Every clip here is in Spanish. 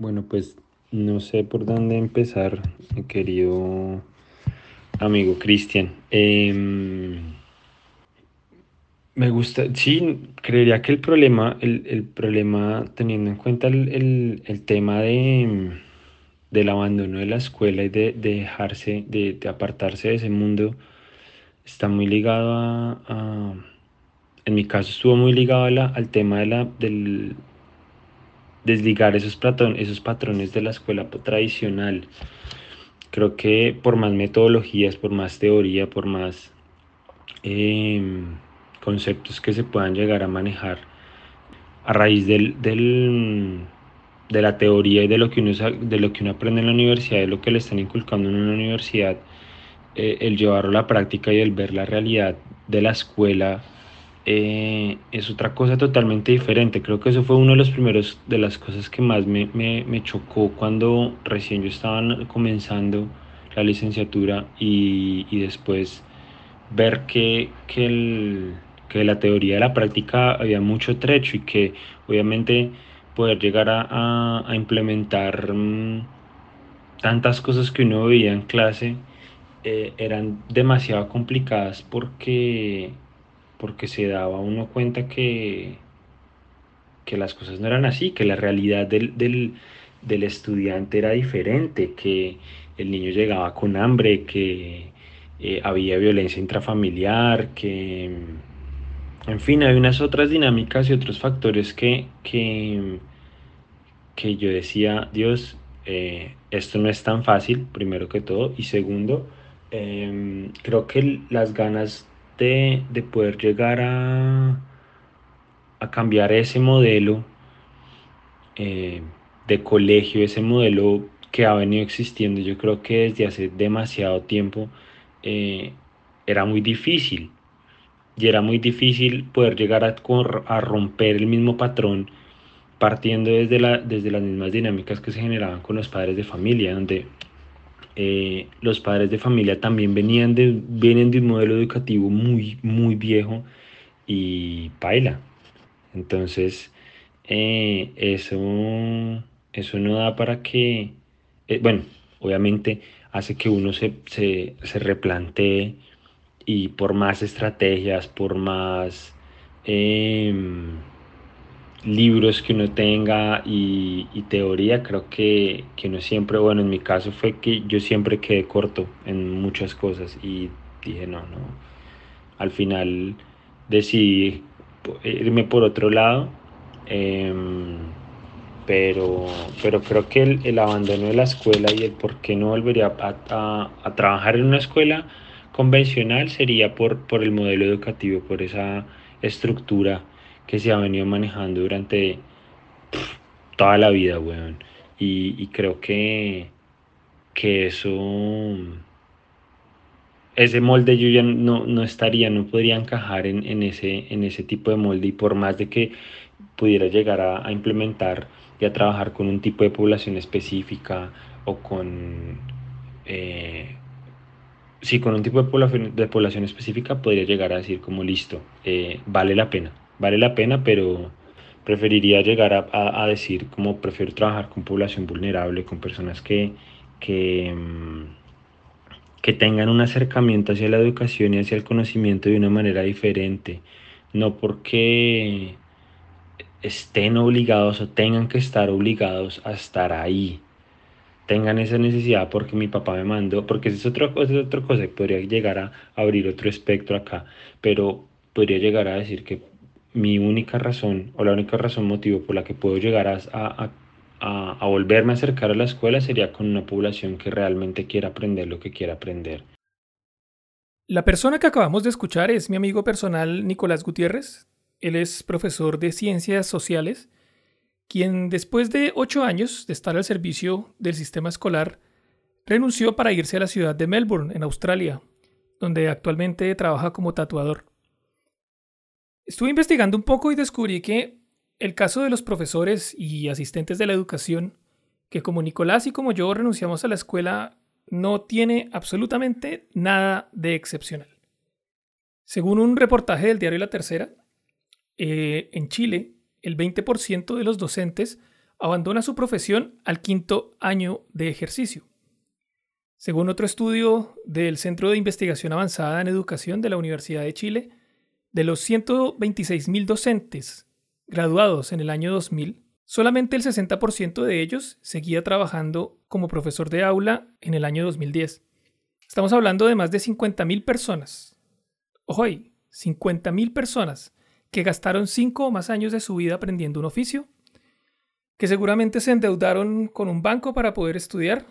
Bueno, pues no sé por dónde empezar, querido amigo Cristian. Em, me gusta, sí, creería que el problema, el, problema teniendo en cuenta el, tema de, del abandono de la escuela y de, dejarse, de, apartarse de ese mundo, está muy ligado a, en mi caso estuvo muy ligado al tema de la, del, desligar esos, esos patrones de la escuela tradicional. Creo que por más metodologías, por más teoría, por más em, conceptos que se puedan llegar a manejar a raíz del, de la teoría y de lo, que uno, de lo que uno aprende en la universidad, de lo que le están inculcando en una universidad, eh, el llevarlo a la práctica y el ver la realidad de la escuela eh, es otra cosa totalmente diferente. Creo que eso fue uno de los primeros de las cosas que más me, me, chocó cuando recién yo estaba comenzando la licenciatura y, y después ver que, que, el, que, la teoría de la práctica había mucho trecho y que obviamente poder llegar a, a, implementar mm, tantas cosas que uno veía en clase eh, eran demasiado complicadas porque porque se daba uno cuenta que, que las cosas no eran así, que la realidad del, estudiante era diferente, que el niño llegaba con hambre, que eh, había violencia intrafamiliar, que, en fin, hay unas otras dinámicas y otros factores que, que, yo decía, Dios, eh, esto no es tan fácil, primero que todo, y segundo, em, creo que las ganas de, poder llegar a, a, cambiar ese modelo eh, de colegio, ese modelo que ha venido existiendo, yo creo que desde hace demasiado tiempo eh, era muy difícil. Y era muy difícil poder llegar a, a romper el mismo patrón partiendo desde, la, desde las mismas dinámicas que se generaban con los padres de familia, donde eh, los padres de familia también venían de, vienen de un modelo educativo muy, muy viejo y baila. Entonces, eh, eso, eso no da para que, eh, bueno, obviamente hace que uno se, se, se, replantee y por más estrategias, por más em, libros que uno tenga y, teoría, creo que, que no siempre, bueno, en mi caso fue que yo siempre quedé corto en muchas cosas y dije, no, no, al final decidí irme por otro lado, em, pero, pero creo que el, abandono de la escuela y el por qué no volvería a, a, trabajar en una escuela convencional sería por, por el modelo educativo, por esa estructura que se ha venido manejando durante toda la vida, weón. Y, creo que, que eso, ese molde yo ya no, estaría, no podría encajar en, ese, en ese tipo de molde y por más de que pudiera llegar a, implementar y a trabajar con un tipo de población específica o con... Eh, sí, con un tipo de población, de específica podría llegar a decir como listo, eh, vale la pena vale la pena, pero preferiría llegar a, decir como prefiero trabajar con población vulnerable, con personas que, que, mm, que tengan un acercamiento hacia la educación y hacia el conocimiento de una manera diferente, no porque estén obligados o tengan que estar obligados a estar ahí, tengan esa necesidad porque mi papá me mandó, porque es otra cosa, es otra cosa, podría llegar a abrir otro espectro acá, pero podría llegar a decir que mi única razón o la única razón motivo por la que puedo llegar a, a, volverme a acercar a la escuela sería con una población que realmente quiera aprender lo que quiera aprender. La persona que acabamos de escuchar es mi amigo personal Nicolás Gutiérrez. Él es profesor de ciencias sociales, quien después de ocho años de estar al servicio del sistema escolar, renunció para irse a la ciudad de Melbourne, en Australia, donde actualmente trabaja como tatuador. Estuve investigando un poco y descubrí que el caso de los profesores y asistentes de la educación, que como Nicolás y como yo renunciamos a la escuela, no tiene absolutamente nada de excepcional. Según un reportaje del diario La Tercera, eh, en Chile, el 20% de los docentes abandona su profesión al quinto año de ejercicio. Según otro estudio del Centro de Investigación Avanzada en Educación de la Universidad de Chile, de los 126.000 docentes graduados en el año 2000, solamente el 60% de ellos seguía trabajando como profesor de aula en el año 2010. Estamos hablando de más de 50.000 personas. Ojo ahí, 50.000 personas que gastaron 5 o más años de su vida aprendiendo un oficio, que seguramente se endeudaron con un banco para poder estudiar.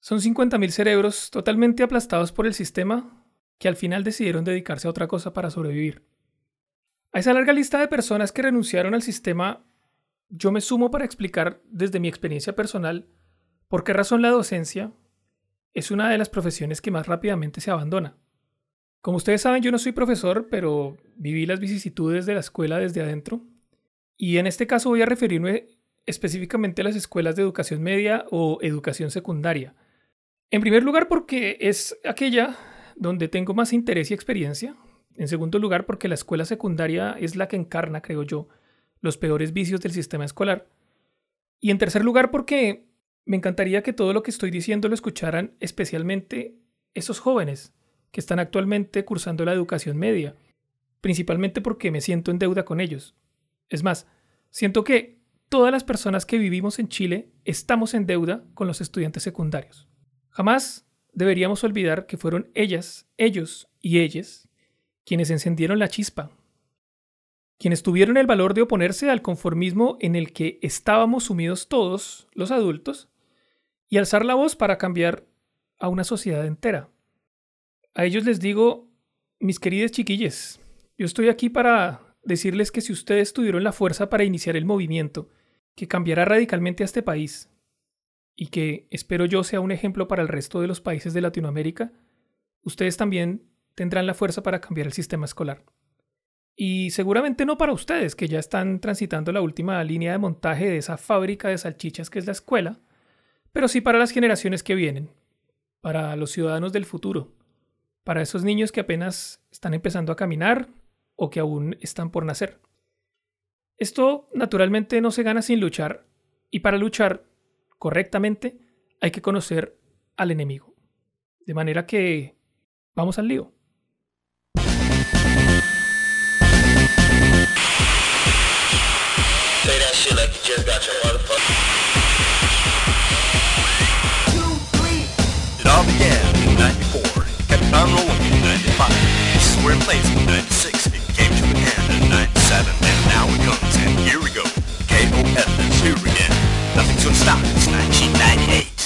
Son 50.000 cerebros totalmente aplastados por el sistema que al final decidieron dedicarse a otra cosa para sobrevivir. A esa larga lista de personas que renunciaron al sistema, yo me sumo para explicar desde mi experiencia personal por qué razón la docencia es una de las profesiones que más rápidamente se abandona. Como ustedes saben, yo no soy profesor, pero viví las vicisitudes de la escuela desde adentro. Y en este caso voy a referirme específicamente a las escuelas de educación media o educación secundaria. En primer lugar, porque es aquella donde tengo más interés y experiencia. En segundo lugar, porque la escuela secundaria es la que encarna, creo yo, los peores vicios del sistema escolar. Y en tercer lugar, porque me encantaría que todo lo que estoy diciendo lo escucharan especialmente esos jóvenes que están actualmente cursando la educación media, principalmente porque me siento en deuda con ellos. Es más, siento que todas las personas que vivimos en Chile estamos en deuda con los estudiantes secundarios. Jamás deberíamos olvidar que fueron ellas, ellos y ellas quienes encendieron la chispa, quienes tuvieron el valor de oponerse al conformismo en el que estábamos sumidos todos, los adultos, y alzar la voz para cambiar a una sociedad entera. A ellos les digo, mis queridas chiquilles, yo estoy aquí para decirles que si ustedes tuvieron la fuerza para iniciar el movimiento que cambiará radicalmente a este país, y que espero yo sea un ejemplo para el resto de los países de Latinoamérica, ustedes también tendrán la fuerza para cambiar el sistema escolar. Y seguramente no para ustedes, que ya están transitando la última línea de montaje de esa fábrica de salchichas que es la escuela, pero sí para las generaciones que vienen, para los ciudadanos del futuro, para esos niños que apenas están empezando a caminar o que aún están por nacer. Esto naturalmente no se gana sin luchar, y para luchar correctamente, hay que conocer al enemigo. De manera que vamos al lío. It all began in 94, kept on rolling in 95. This is where it plays in 96. It came to an end in 97, and now it comes, and here we go. Nothing's gonna stop it. It's 1998.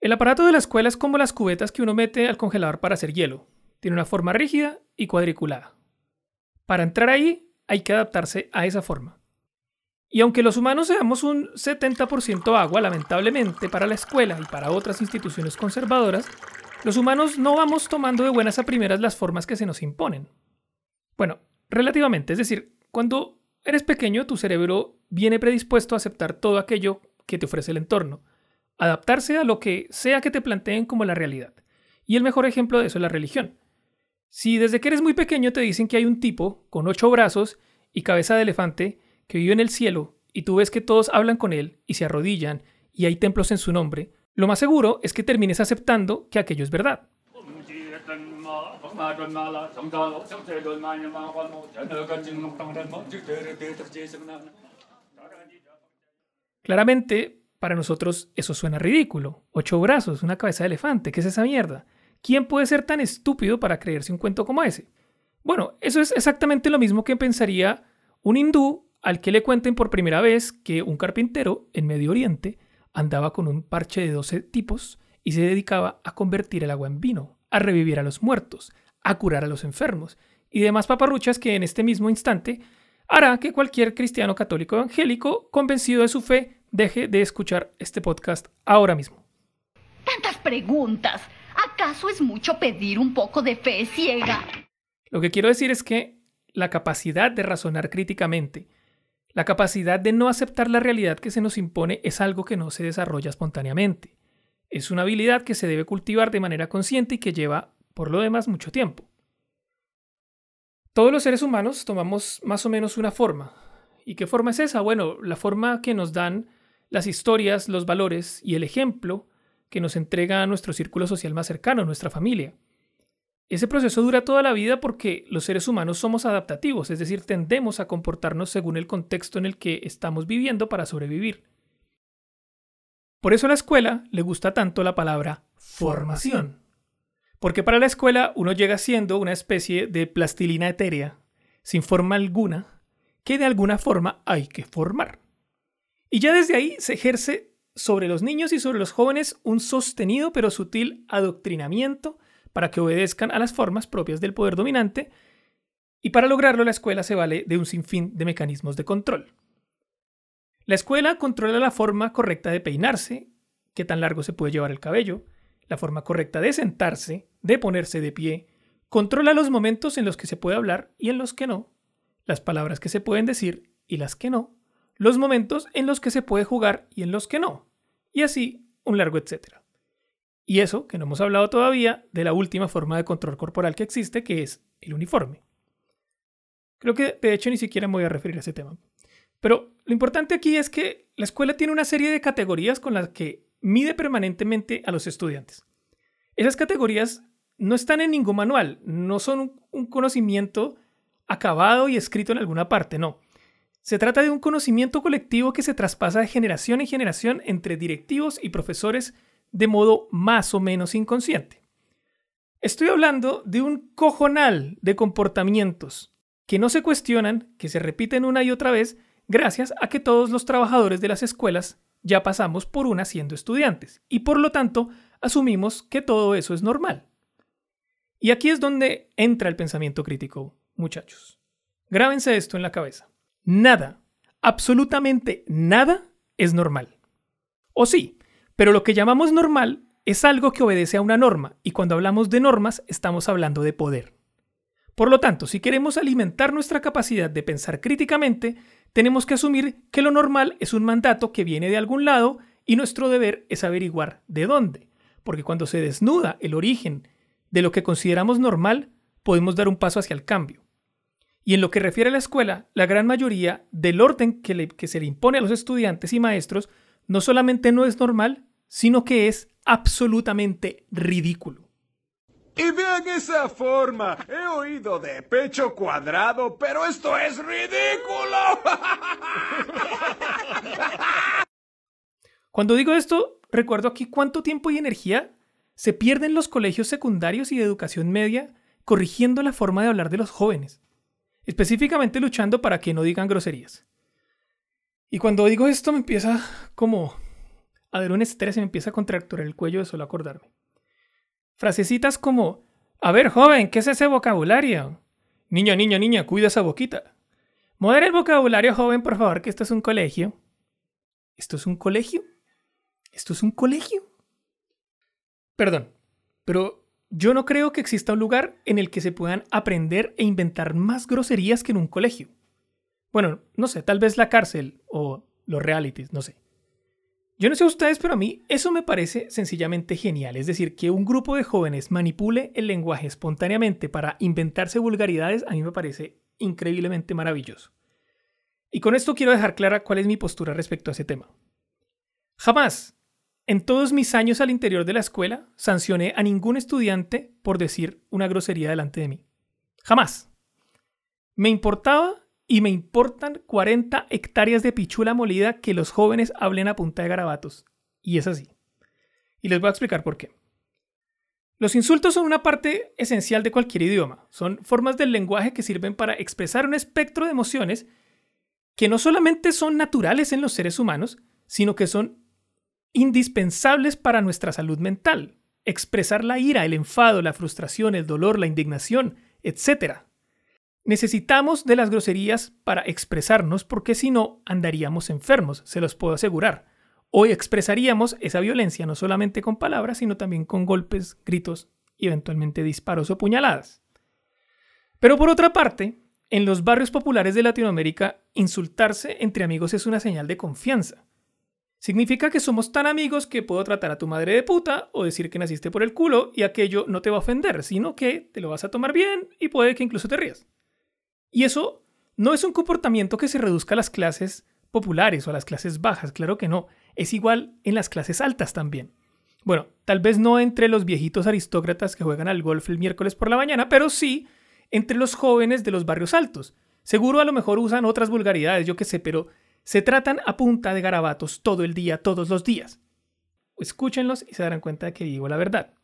El aparato de la escuela es como las cubetas que uno mete al congelador para hacer hielo. Tiene una forma rígida y cuadriculada. Para entrar ahí hay que adaptarse a esa forma. Y aunque los humanos seamos un 70% agua, lamentablemente para la escuela y para otras instituciones conservadoras, los humanos no vamos tomando de buenas a primeras las formas que se nos imponen. Bueno, relativamente, es decir, cuando eres pequeño tu cerebro viene predispuesto a aceptar todo aquello que te ofrece el entorno, adaptarse a lo que sea que te planteen como la realidad. Y el mejor ejemplo de eso es la religión. Si desde que eres muy pequeño te dicen que hay un tipo con ocho brazos y cabeza de elefante que vive en el cielo y tú ves que todos hablan con él y se arrodillan y hay templos en su nombre, lo más seguro es que termines aceptando que aquello es verdad. Claramente, para nosotros eso suena ridículo. Ocho brazos, una cabeza de elefante, ¿qué es esa mierda? ¿Quién puede ser tan estúpido para creerse un cuento como ese? Bueno, eso es exactamente lo mismo que pensaría un hindú al que le cuenten por primera vez que un carpintero en Medio Oriente andaba con un parche de 12 tipos y se dedicaba a convertir el agua en vino, a revivir a los muertos, a curar a los enfermos y demás paparruchas que en este mismo instante hará que cualquier cristiano católico evangélico convencido de su fe deje de escuchar este podcast ahora mismo. Tantas preguntas. ¿Acaso es mucho pedir un poco de fe ciega? Lo que quiero decir es que la capacidad de razonar críticamente, la capacidad de no aceptar la realidad que se nos impone es algo que no se desarrolla espontáneamente. Es una habilidad que se debe cultivar de manera consciente y que lleva, por lo demás, mucho tiempo. Todos los seres humanos tomamos más o menos una forma. ¿Y qué forma es esa? Bueno, la forma que nos dan las historias, los valores y el ejemplo que nos entrega nuestro círculo social más cercano, nuestra familia. Ese proceso dura toda la vida porque los seres humanos somos adaptativos, es decir, tendemos a comportarnos según el contexto en el que estamos viviendo para sobrevivir. Por eso a la escuela le gusta tanto la palabra formación. Porque para la escuela uno llega siendo una especie de plastilina etérea, sin forma alguna, que de alguna forma hay que formar. Y ya desde ahí se ejerce sobre los niños y sobre los jóvenes un sostenido pero sutil adoctrinamiento para que obedezcan a las formas propias del poder dominante, y para lograrlo la escuela se vale de un sinfín de mecanismos de control. La escuela controla la forma correcta de peinarse, qué tan largo se puede llevar el cabello, la forma correcta de sentarse, de ponerse de pie, controla los momentos en los que se puede hablar y en los que no, las palabras que se pueden decir y las que no, los momentos en los que se puede jugar y en los que no, y así un largo etcétera. Y eso, que no hemos hablado todavía, de la última forma de control corporal que existe, que es el uniforme. Creo que de hecho ni siquiera me voy a referir a ese tema. Pero lo importante aquí es que la escuela tiene una serie de categorías con las que mide permanentemente a los estudiantes. Esas categorías no están en ningún manual, no son un conocimiento acabado y escrito en alguna parte, no. Se trata de un conocimiento colectivo que se traspasa de generación en generación entre directivos y profesores de modo más o menos inconsciente. Estoy hablando de un cojonal de comportamientos que no se cuestionan, que se repiten una y otra vez, gracias a que todos los trabajadores de las escuelas ya pasamos por una siendo estudiantes y por lo tanto asumimos que todo eso es normal. Y aquí es donde entra el pensamiento crítico, muchachos. Grábense esto en la cabeza. Nada, absolutamente nada es normal. O sí, pero lo que llamamos normal es algo que obedece a una norma y cuando hablamos de normas estamos hablando de poder. Por lo tanto, si queremos alimentar nuestra capacidad de pensar críticamente, tenemos que asumir que lo normal es un mandato que viene de algún lado y nuestro deber es averiguar de dónde. Porque cuando se desnuda el origen de lo que consideramos normal, podemos dar un paso hacia el cambio. Y en lo que refiere a la escuela, la gran mayoría del orden que, que se le impone a los estudiantes y maestros no solamente no es normal, sino que es absolutamente ridículo. Y vean esa forma. He oído de pecho cuadrado, pero esto es ridículo. Cuando digo esto, recuerdo aquí cuánto tiempo y energía se pierde en los colegios secundarios y de educación media corrigiendo la forma de hablar de los jóvenes, específicamente luchando para que no digan groserías. Y cuando digo esto me empieza como a ver un estrés y me empieza a contracturar el cuello de solo acordarme. Frasecitas como, a ver, joven, ¿qué es ese vocabulario? Niño, niño, niña, cuida esa boquita. Modera el vocabulario, joven, por favor, que esto es un colegio. ¿Esto es un colegio? ¿Esto es un colegio? Perdón, pero yo no creo que exista un lugar en el que se puedan aprender e inventar más groserías que en un colegio. Bueno, no sé, tal vez la cárcel o los realities, no sé. Yo no sé ustedes, pero a mí eso me parece sencillamente genial. Es decir, que un grupo de jóvenes manipule el lenguaje espontáneamente para inventarse vulgaridades, a mí me parece increíblemente maravilloso. Y con esto quiero dejar clara cuál es mi postura respecto a ese tema. Jamás, en todos mis años al interior de la escuela, sancioné a ningún estudiante por decir una grosería delante de mí. Jamás. Me importaba y me importan 40 hectáreas de pichula molida que los jóvenes hablen a punta de garabatos. Y es así. Y les voy a explicar por qué. Los insultos son una parte esencial de cualquier idioma. Son formas del lenguaje que sirven para expresar un espectro de emociones que no solamente son naturales en los seres humanos, sino que son indispensables para nuestra salud mental. Expresar la ira, el enfado, la frustración, el dolor, la indignación, etc. Necesitamos de las groserías para expresarnos porque si no andaríamos enfermos, se los puedo asegurar. Hoy expresaríamos esa violencia no solamente con palabras, sino también con golpes, gritos y eventualmente disparos o puñaladas. Pero por otra parte, en los barrios populares de Latinoamérica, insultarse entre amigos es una señal de confianza. Significa que somos tan amigos que puedo tratar a tu madre de puta o decir que naciste por el culo y aquello no te va a ofender, sino que te lo vas a tomar bien y puede que incluso te rías. Y eso no es un comportamiento que se reduzca a las clases populares o a las clases bajas, claro que no, es igual en las clases altas también. Bueno, tal vez no entre los viejitos aristócratas que juegan al golf el miércoles por la mañana, pero sí entre los jóvenes de los barrios altos. Seguro a lo mejor usan otras vulgaridades, yo qué sé, pero se tratan a punta de garabatos todo el día, todos los días. Escúchenlos y se darán cuenta de que digo la verdad.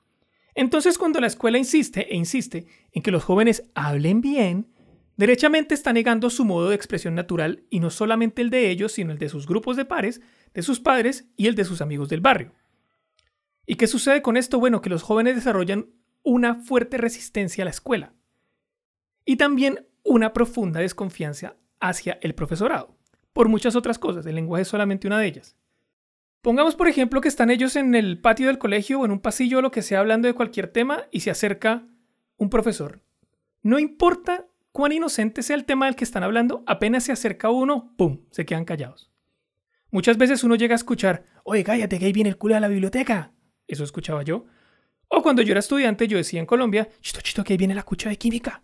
Entonces, cuando la escuela insiste e insiste en que los jóvenes hablen bien, derechamente está negando su modo de expresión natural y no solamente el de ellos, sino el de sus grupos de pares, de sus padres y el de sus amigos del barrio. ¿Y qué sucede con esto? Bueno, que los jóvenes desarrollan una fuerte resistencia a la escuela y también una profunda desconfianza hacia el profesorado, por muchas otras cosas, el lenguaje es solamente una de ellas. Pongamos por ejemplo que están ellos en el patio del colegio o en un pasillo o lo que sea hablando de cualquier tema y se acerca un profesor. No importa cuán inocente sea el tema del que están hablando, apenas se acerca uno, ¡pum!, se quedan callados. Muchas veces uno llega a escuchar, oye, cállate que ahí viene el culo a la biblioteca. Eso escuchaba yo. O cuando yo era estudiante, yo decía en Colombia, chito, chito, que ahí viene la cucha de química.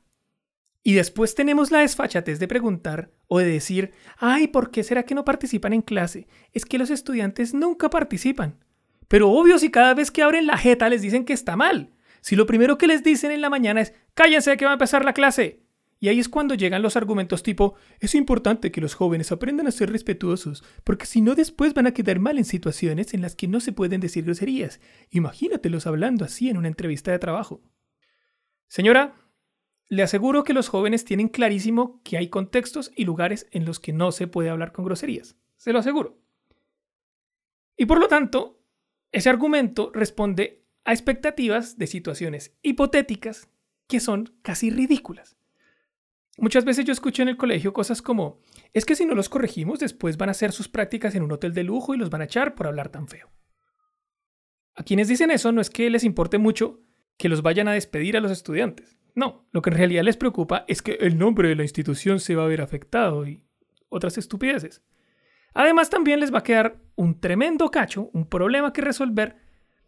Y después tenemos la desfachatez de preguntar o de decir, ay, ¿por qué será que no participan en clase? Es que los estudiantes nunca participan. Pero obvio si cada vez que abren la jeta les dicen que está mal. Si lo primero que les dicen en la mañana es, cállense que va a empezar la clase. Y ahí es cuando llegan los argumentos tipo, es importante que los jóvenes aprendan a ser respetuosos, porque si no después van a quedar mal en situaciones en las que no se pueden decir groserías. Imagínatelos hablando así en una entrevista de trabajo. Señora, le aseguro que los jóvenes tienen clarísimo que hay contextos y lugares en los que no se puede hablar con groserías. Se lo aseguro. Y por lo tanto, ese argumento responde a expectativas de situaciones hipotéticas que son casi ridículas. Muchas veces yo escucho en el colegio cosas como, es que si no los corregimos después van a hacer sus prácticas en un hotel de lujo y los van a echar por hablar tan feo. A quienes dicen eso no es que les importe mucho que los vayan a despedir a los estudiantes. No, lo que en realidad les preocupa es que el nombre de la institución se va a ver afectado y otras estupideces. Además, también les va a quedar un tremendo cacho, un problema que resolver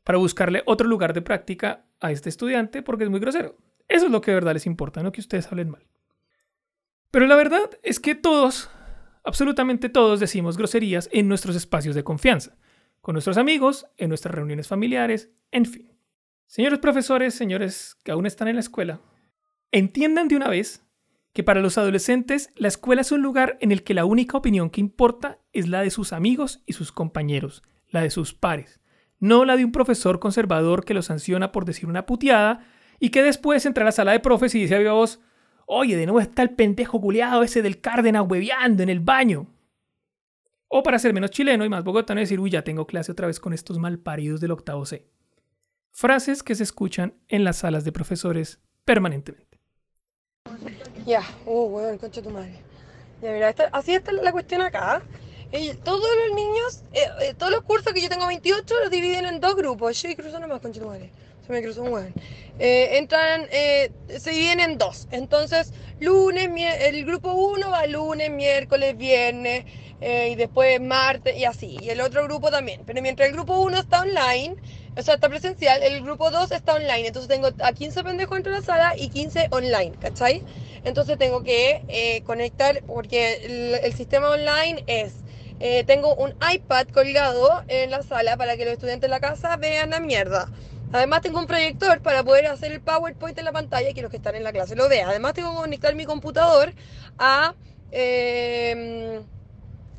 para buscarle otro lugar de práctica a este estudiante porque es muy grosero. Eso es lo que de verdad les importa, no que ustedes hablen mal. Pero la verdad es que todos, absolutamente todos, decimos groserías en nuestros espacios de confianza, con nuestros amigos, en nuestras reuniones familiares, en fin. Señores profesores, señores que aún están en la escuela, Entiendan de una vez que para los adolescentes la escuela es un lugar en el que la única opinión que importa es la de sus amigos y sus compañeros, la de sus pares, no la de un profesor conservador que los sanciona por decir una puteada y que después entra a la sala de profes y dice a viva voz, oye, de nuevo está el pendejo culiado ese del Cárdenas hueveando en el baño. O para ser menos chileno y más bogotano decir, uy, ya tengo clase otra vez con estos malparidos del octavo C. Frases que se escuchan en las salas de profesores permanentemente. Ya, oh, weón, concha tu madre. Ya, mira, esta- así está la cuestión acá. Todos los niños, eh, eh, todos los cursos que yo tengo 28 los dividen en dos grupos. Yo y cruzo nomás, concha tu madre. Se me cruzó un weón. Eh, entran, eh, se dividen en dos. Entonces, lunes, el grupo 1 va lunes, miércoles, viernes, eh, y después martes, y así. Y el otro grupo también. Pero mientras el grupo 1 está online, o sea, está presencial, el grupo 2 está online. Entonces tengo a 15 pendejos dentro de la sala y 15 online, ¿cachai? Entonces tengo que eh, conectar, porque el, sistema online es, eh, tengo un iPad colgado en la sala para que los estudiantes de la casa vean la mierda. Además tengo un proyector para poder hacer el PowerPoint en la pantalla y que los que están en la clase lo vean. Además tengo que conectar mi computador a... eh,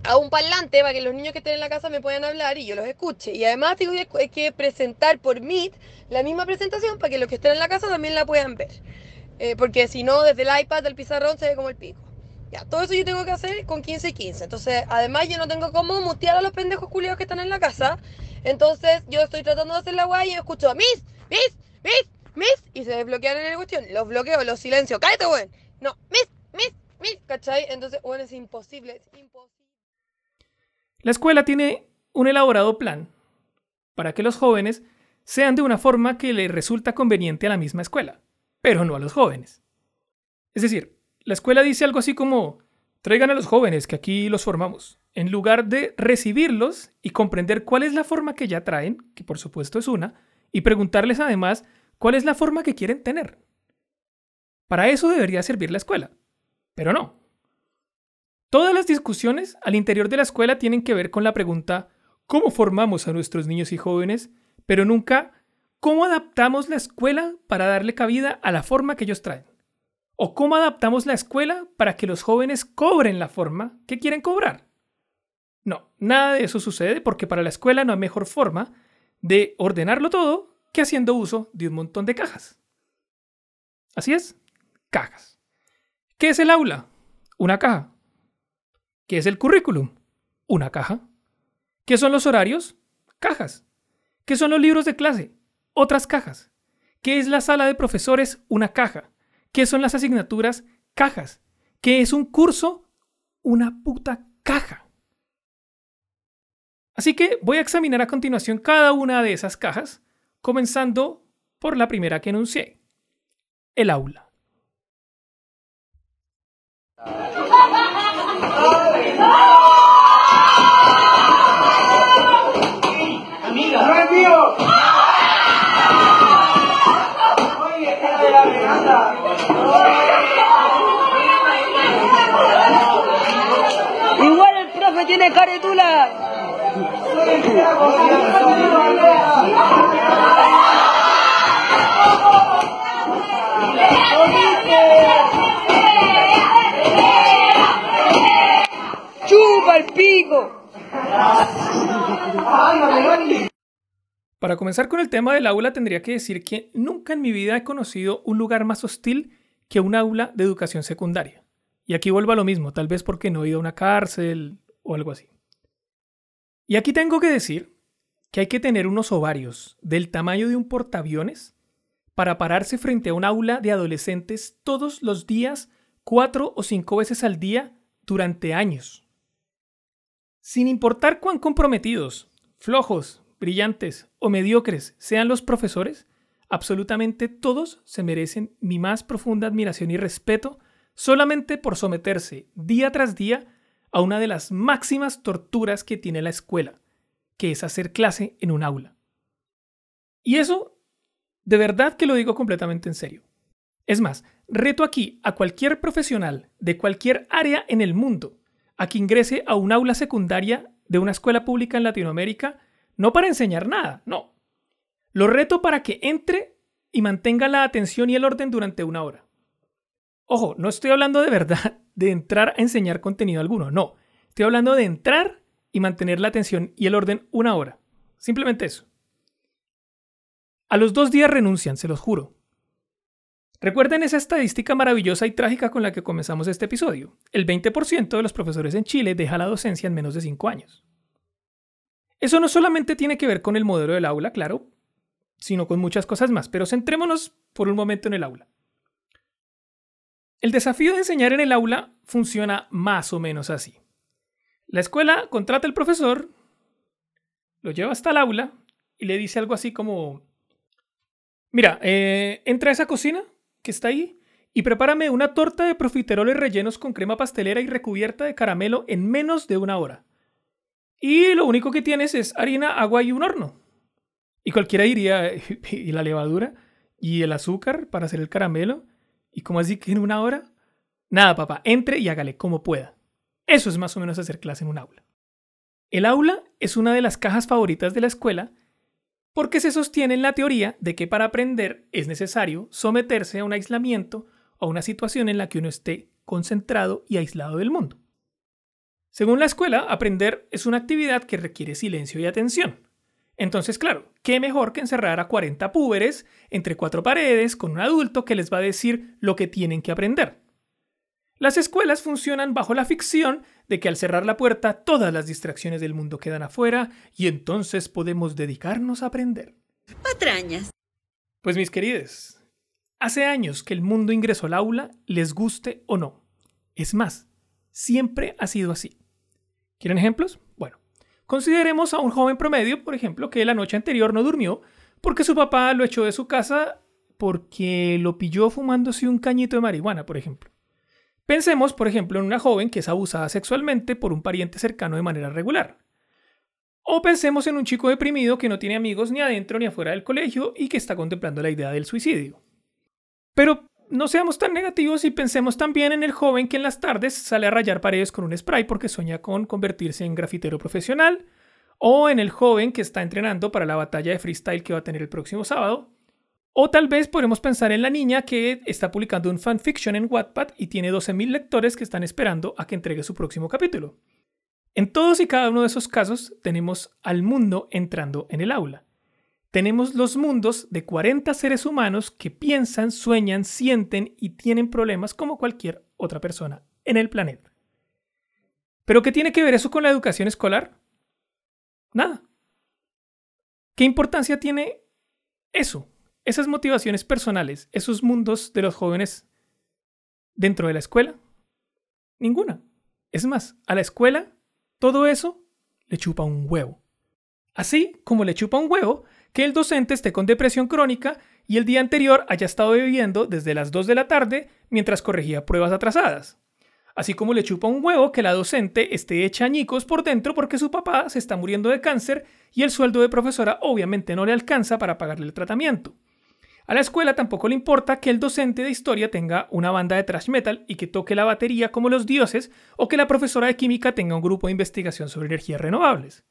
a un parlante para que los niños que estén en la casa me puedan hablar y yo los escuche. Y además tengo que, presentar por Meet la misma presentación para que los que estén en la casa también la puedan ver. Eh, porque si no, desde el iPad del pizarrón se ve como el pico. Ya, todo eso yo tengo que hacer con 15 y 15. Entonces, además yo no tengo cómo mutear a los pendejos culiados que están en la casa. Entonces, yo estoy tratando de hacer la guay y yo escucho Miss, Miss, Miss, Miss. Y se desbloquean en la cuestión. Los bloqueo, los silencio. ¡Cállate, weón! No, Miss, Miss, Miss. ¿Cachai? Entonces, bueno, es imposible, es imposible. La escuela tiene un elaborado plan para que los jóvenes sean de una forma que le resulta conveniente a la misma escuela, pero no a los jóvenes. Es decir, la escuela dice algo así como, traigan a los jóvenes que aquí los formamos, en lugar de recibirlos y comprender cuál es la forma que ya traen, que por supuesto es una, y preguntarles además cuál es la forma que quieren tener. Para eso debería servir la escuela, pero no. Todas las discusiones al interior de la escuela tienen que ver con la pregunta ¿cómo formamos a nuestros niños y jóvenes? Pero nunca ¿cómo adaptamos la escuela para darle cabida a la forma que ellos traen? ¿O cómo adaptamos la escuela para que los jóvenes cobren la forma que quieren cobrar? No, nada de eso sucede porque para la escuela no hay mejor forma de ordenarlo todo que haciendo uso de un montón de cajas. Así es, cajas. ¿Qué es el aula? Una caja. ¿Qué es el currículum? Una caja. ¿Qué son los horarios? Cajas. ¿Qué son los libros de clase? Otras cajas. ¿Qué es la sala de profesores? Una caja. ¿Qué son las asignaturas? Cajas. ¿Qué es un curso? Una puta caja. Así que voy a examinar a continuación cada una de esas cajas, comenzando por la primera que enuncié, el aula. Chupa el pico. Para comenzar con el tema del aula, tendría que decir que nunca en mi vida he conocido un lugar más hostil que un aula de educación secundaria. Y aquí vuelvo a lo mismo, tal vez porque no he ido a una cárcel o algo así. Y aquí tengo que decir que hay que tener unos ovarios del tamaño de un portaaviones para pararse frente a un aula de adolescentes todos los días, cuatro o cinco veces al día, durante años. Sin importar cuán comprometidos, flojos, brillantes o mediocres sean los profesores, absolutamente todos se merecen mi más profunda admiración y respeto solamente por someterse día tras día a una de las máximas torturas que tiene la escuela, que es hacer clase en un aula. Y eso, de verdad que lo digo completamente en serio. Es más, reto aquí a cualquier profesional de cualquier área en el mundo a que ingrese a un aula secundaria de una escuela pública en Latinoamérica, no para enseñar nada, no. Lo reto para que entre y mantenga la atención y el orden durante una hora. Ojo, no estoy hablando de verdad de entrar a enseñar contenido alguno, no. Estoy hablando de entrar y mantener la atención y el orden una hora. Simplemente eso. A los dos días renuncian, se los juro. Recuerden esa estadística maravillosa y trágica con la que comenzamos este episodio. El 20% de los profesores en Chile deja la docencia en menos de 5 años. Eso no solamente tiene que ver con el modelo del aula, claro, sino con muchas cosas más, pero centrémonos por un momento en el aula. El desafío de enseñar en el aula funciona más o menos así. La escuela contrata al profesor, lo lleva hasta el aula y le dice algo así como, mira, eh, entra a esa cocina que está ahí y prepárame una torta de profiteroles rellenos con crema pastelera y recubierta de caramelo en menos de una hora. Y lo único que tienes es harina, agua y un horno. Y cualquiera diría, ¿y la levadura? ¿Y el azúcar para hacer el caramelo? ¿Y cómo así que en una hora? Nada, papá, entre y hágale como pueda. Eso es más o menos hacer clase en un aula. El aula es una de las cajas favoritas de la escuela porque se sostiene en la teoría de que para aprender es necesario someterse a un aislamiento o a una situación en la que uno esté concentrado y aislado del mundo. Según la escuela, aprender es una actividad que requiere silencio y atención. Entonces, claro, ¿qué mejor que encerrar a 40 púberes entre cuatro paredes con un adulto que les va a decir lo que tienen que aprender? Las escuelas funcionan bajo la ficción de que al cerrar la puerta todas las distracciones del mundo quedan afuera y entonces podemos dedicarnos a aprender. Patrañas. Pues mis queridos, hace años que el mundo ingresó al aula, les guste o no. Es más, siempre ha sido así. ¿Quieren ejemplos? Consideremos a un joven promedio, por ejemplo, que la noche anterior no durmió porque su papá lo echó de su casa porque lo pilló fumándose un cañito de marihuana, por ejemplo. Pensemos, por ejemplo, en una joven que es abusada sexualmente por un pariente cercano de manera regular. O pensemos en un chico deprimido que no tiene amigos ni adentro ni afuera del colegio y que está contemplando la idea del suicidio. Pero no seamos tan negativos y pensemos también en el joven que en las tardes sale a rayar paredes con un spray porque sueña con convertirse en grafitero profesional, o en el joven que está entrenando para la batalla de freestyle que va a tener el próximo sábado, o tal vez podemos pensar en la niña que está publicando un fanfiction en Wattpad y tiene 12.000 lectores que están esperando a que entregue su próximo capítulo. En todos y cada uno de esos casos tenemos al mundo entrando en el aula. Tenemos los mundos de 40 seres humanos que piensan, sueñan, sienten y tienen problemas como cualquier otra persona en el planeta. ¿Pero qué tiene que ver eso con la educación escolar? Nada. ¿Qué importancia tiene eso? Esas motivaciones personales, esos mundos de los jóvenes dentro de la escuela? Ninguna. Es más, a la escuela todo eso le chupa un huevo. Así como le chupa un huevo que el docente esté con depresión crónica y el día anterior haya estado bebiendo desde las 2 de la tarde mientras corregía pruebas atrasadas. Así como le chupa un huevo que la docente esté hecha añicos por dentro porque su papá se está muriendo de cáncer y el sueldo de profesora obviamente no le alcanza para pagarle el tratamiento. A la escuela tampoco le importa que el docente de historia tenga una banda de thrash metal y que toque la batería como los dioses o que la profesora de química tenga un grupo de investigación sobre energías renovables.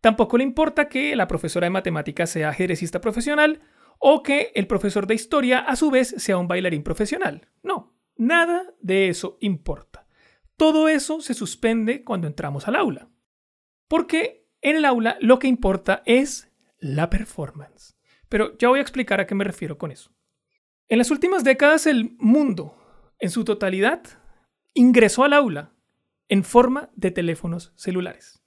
Tampoco le importa que la profesora de matemáticas sea ajedrecista profesional o que el profesor de historia a su vez sea un bailarín profesional. No, nada de eso importa. Todo eso se suspende cuando entramos al aula. Porque en el aula lo que importa es la performance. Pero ya voy a explicar a qué me refiero con eso. En las últimas décadas el mundo, en su totalidad, ingresó al aula en forma de teléfonos celulares.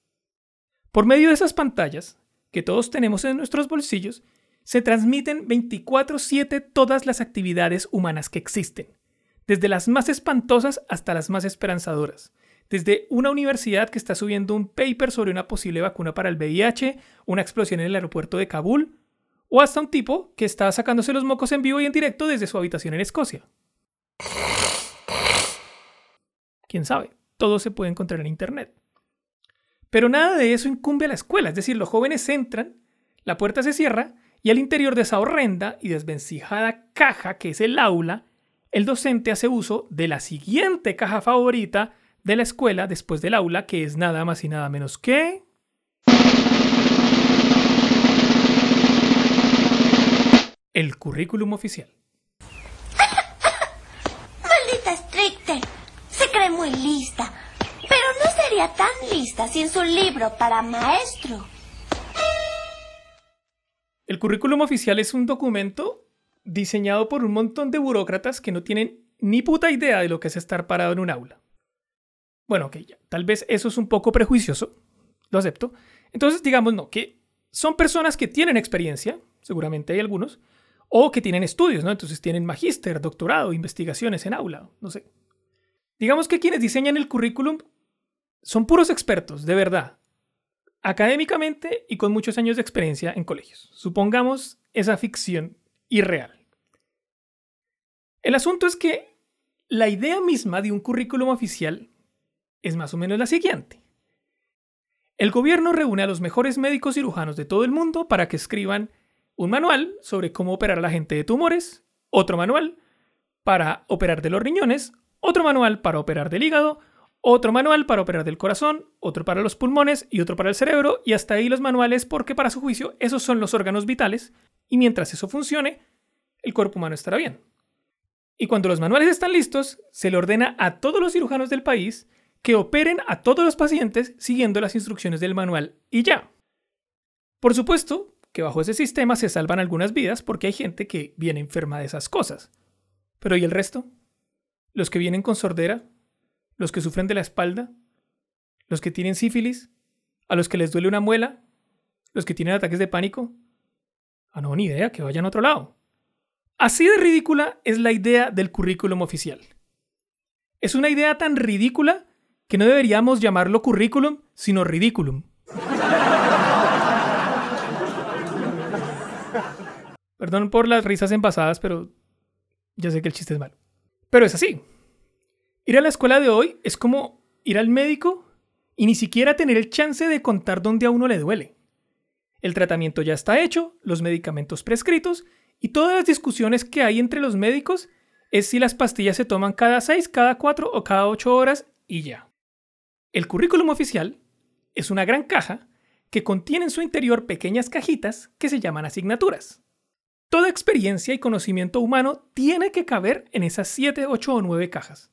Por medio de esas pantallas, que todos tenemos en nuestros bolsillos, se transmiten 24/7 todas las actividades humanas que existen, desde las más espantosas hasta las más esperanzadoras. Desde una universidad que está subiendo un paper sobre una posible vacuna para el VIH, una explosión en el aeropuerto de Kabul, o hasta un tipo que está sacándose los mocos en vivo y en directo desde su habitación en Escocia. Quién sabe, todo se puede encontrar en Internet. Pero nada de eso incumbe a la escuela, es decir, los jóvenes entran, la puerta se cierra y al interior de esa horrenda y desvencijada caja que es el aula, el docente hace uso de la siguiente caja favorita de la escuela después del aula, que es nada más y nada menos que... el currículum oficial. Maldita Stricter. Se cree muy lista. Tan lista sin su libro para maestro. El currículum oficial es un documento diseñado por un montón de burócratas que no tienen ni puta idea de lo que es estar parado en un aula. Bueno, ok, ya. Tal vez eso es un poco prejuicioso, lo acepto. Entonces, digamos, no, que son personas que tienen experiencia, seguramente hay algunos, o que tienen estudios, ¿no? Entonces tienen magíster, doctorado, investigaciones en aula, no sé. Digamos que quienes diseñan el currículum son puros expertos, de verdad, académicamente y con muchos años de experiencia en colegios. Supongamos esa ficción irreal. El asunto es que la idea misma de un currículum oficial es más o menos la siguiente. El gobierno reúne a los mejores médicos cirujanos de todo el mundo para que escriban un manual sobre cómo operar a la gente de tumores, otro manual para operar de los riñones, otro manual para operar del hígado, otro manual para operar del corazón, otro para los pulmones y otro para el cerebro, y hasta ahí los manuales porque para su juicio esos son los órganos vitales, y mientras eso funcione, el cuerpo humano estará bien. Y cuando los manuales están listos, se le ordena a todos los cirujanos del país que operen a todos los pacientes siguiendo las instrucciones del manual y ya. Por supuesto, que bajo ese sistema se salvan algunas vidas porque hay gente que viene enferma de esas cosas. Pero ¿y el resto? ¿Los que vienen con sordera? ¿Los que sufren de la espalda? ¿Los que tienen sífilis? ¿A los que les duele una muela? ¿Los que tienen ataques de pánico? Ah, no, ni idea, que vayan a otro lado. Así de ridícula es la idea del currículum oficial. Es una idea tan ridícula que no deberíamos llamarlo currículum, sino ridículum. Perdón por las risas envasadas, pero ya sé que el chiste es malo. Pero es así. Ir a la escuela de hoy es como ir al médico y ni siquiera tener el chance de contar dónde a uno le duele. El tratamiento ya está hecho, los medicamentos prescritos y todas las discusiones que hay entre los médicos es si las pastillas se toman cada 6, cada 4 o cada 8 horas y ya. El currículum oficial es una gran caja que contiene en su interior pequeñas cajitas que se llaman asignaturas. Toda experiencia y conocimiento humano tiene que caber en esas 7, 8 o 9 cajas.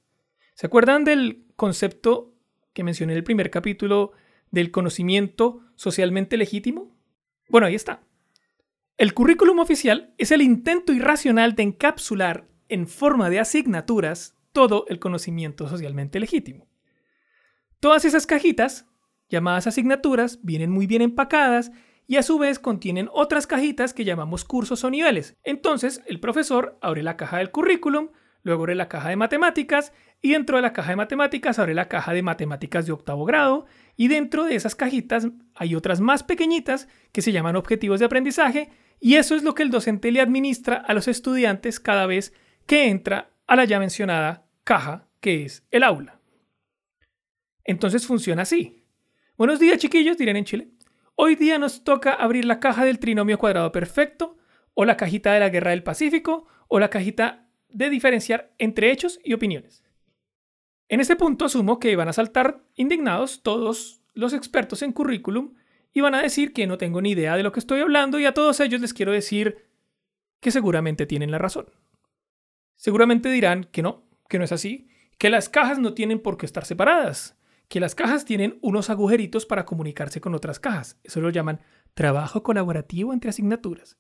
¿Se acuerdan del concepto que mencioné en el primer capítulo del conocimiento socialmente legítimo? Bueno, ahí está. El currículum oficial es el intento irracional de encapsular en forma de asignaturas todo el conocimiento socialmente legítimo. Todas esas cajitas, llamadas asignaturas, vienen muy bien empacadas y a su vez contienen otras cajitas que llamamos cursos o niveles. Entonces, el profesor abre la caja del currículum, luego abre la caja de matemáticas y dentro de la caja de matemáticas abre la caja de matemáticas de octavo grado y dentro de esas cajitas hay otras más pequeñitas que se llaman objetivos de aprendizaje y eso es lo que el docente le administra a los estudiantes cada vez que entra a la ya mencionada caja que es el aula. Entonces funciona así. Buenos días chiquillos, dirán en Chile. Hoy día nos toca abrir la caja del trinomio cuadrado perfecto, o la cajita de la guerra del Pacífico, o la cajita de diferenciar entre hechos y opiniones. En este punto asumo que van a saltar indignados todos los expertos en currículum y van a decir que no tengo ni idea de lo que estoy hablando y a todos ellos les quiero decir que seguramente tienen la razón. Seguramente dirán que no, que no es así, que las cajas no tienen por qué estar separadas, que las cajas tienen unos agujeritos para comunicarse con otras cajas. Eso lo llaman trabajo colaborativo entre asignaturas.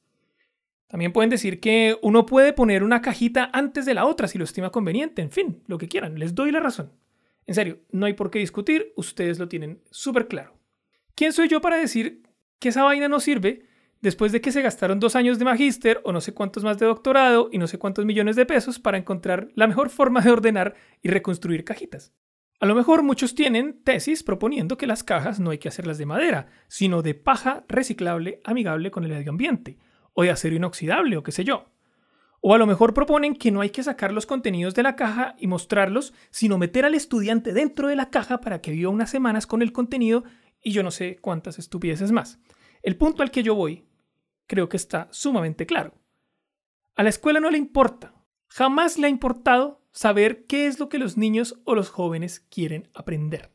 También pueden decir que uno puede poner una cajita antes de la otra si lo estima conveniente. En fin, lo que quieran, les doy la razón. En serio, no hay por qué discutir, ustedes lo tienen súper claro. ¿Quién soy yo para decir que esa vaina no sirve después de que se gastaron dos años de magíster o no sé cuántos más de doctorado y no sé cuántos millones de pesos para encontrar la mejor forma de ordenar y reconstruir cajitas? A lo mejor muchos tienen tesis proponiendo que las cajas no hay que hacerlas de madera, sino de paja reciclable amigable con el medio ambiente, o de acero inoxidable, o qué sé yo. O a lo mejor proponen que no hay que sacar los contenidos de la caja y mostrarlos, sino meter al estudiante dentro de la caja para que viva unas semanas con el contenido y yo no sé cuántas estupideces más. El punto al que yo voy creo que está sumamente claro. A la escuela no le importa, jamás le ha importado saber qué es lo que los niños o los jóvenes quieren aprender.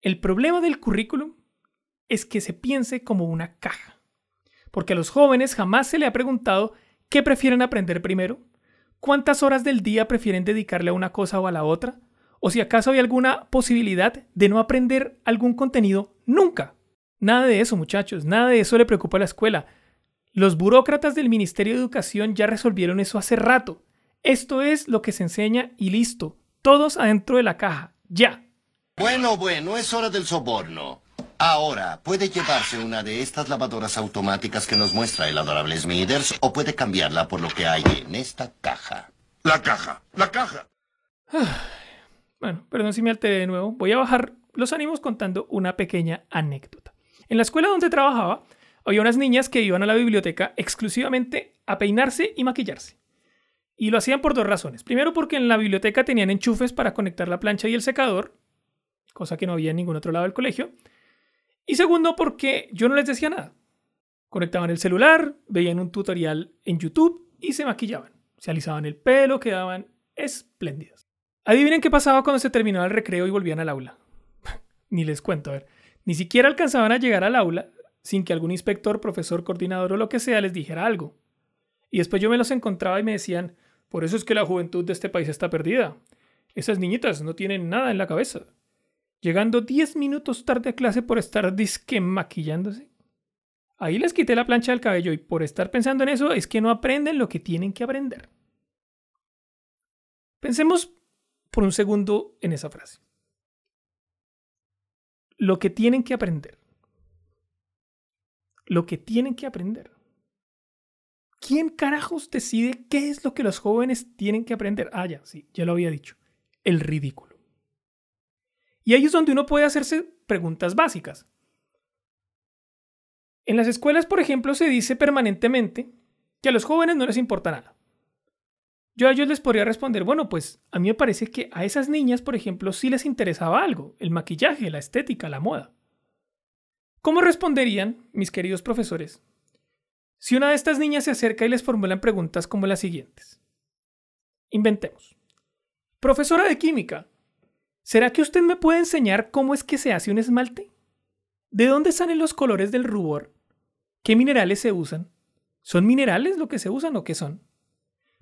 El problema del currículum es que se piense como una caja, porque a los jóvenes jamás se le ha preguntado qué prefieren aprender primero, cuántas horas del día prefieren dedicarle a una cosa o a la otra, o si acaso hay alguna posibilidad de no aprender algún contenido nunca. Nada de eso, muchachos, nada de eso le preocupa a la escuela. Los burócratas del Ministerio de Educación ya resolvieron eso hace rato. Esto es lo que se enseña y listo. Todos adentro de la caja. Ya. Bueno, bueno, es hora del soborno. Ahora, puede llevarse una de estas lavadoras automáticas que nos muestra el adorable Smithers o puede cambiarla por lo que hay en esta caja. La caja, la caja. Bueno, perdón si me alteré de nuevo. Voy a bajar los ánimos contando una pequeña anécdota. En la escuela donde trabajaba, había unas niñas que iban a la biblioteca exclusivamente a peinarse y maquillarse. Y lo hacían por dos razones. Primero porque en la biblioteca tenían enchufes para conectar la plancha y el secador, cosa que no había en ningún otro lado del colegio. Y segundo porque yo no les decía nada. Conectaban el celular, veían un tutorial en YouTube y se maquillaban. Se alisaban el pelo, quedaban espléndidas. Adivinen qué pasaba cuando se terminaba el recreo y volvían al aula. ni les cuento, a ver. Ni siquiera alcanzaban a llegar al aula sin que algún inspector, profesor, coordinador o lo que sea les dijera algo. Y después yo me los encontraba y me decían, por eso es que la juventud de este país está perdida. Esas niñitas no tienen nada en la cabeza. Llegando 10 minutos tarde a clase por estar disque maquillándose. Ahí les quité la plancha del cabello y por estar pensando en eso es que no aprenden lo que tienen que aprender. Pensemos por un segundo en esa frase. Lo que tienen que aprender. Lo que tienen que aprender. ¿Quién carajos decide qué es lo que los jóvenes tienen que aprender? Ah, ya, sí, ya lo había dicho. El ridículo. Y ahí es donde uno puede hacerse preguntas básicas. En las escuelas, por ejemplo, se dice permanentemente que a los jóvenes no les importa nada. Yo a ellos les podría responder, bueno, pues a mí me parece que a esas niñas, por ejemplo, sí les interesaba algo, el maquillaje, la estética, la moda. ¿Cómo responderían, mis queridos profesores, si una de estas niñas se acerca y les formulan preguntas como las siguientes? Inventemos. Profesora de química, ¿será que usted me puede enseñar cómo es que se hace un esmalte? ¿De dónde salen los colores del rubor? ¿Qué minerales se usan? ¿Son minerales lo que se usan o qué son?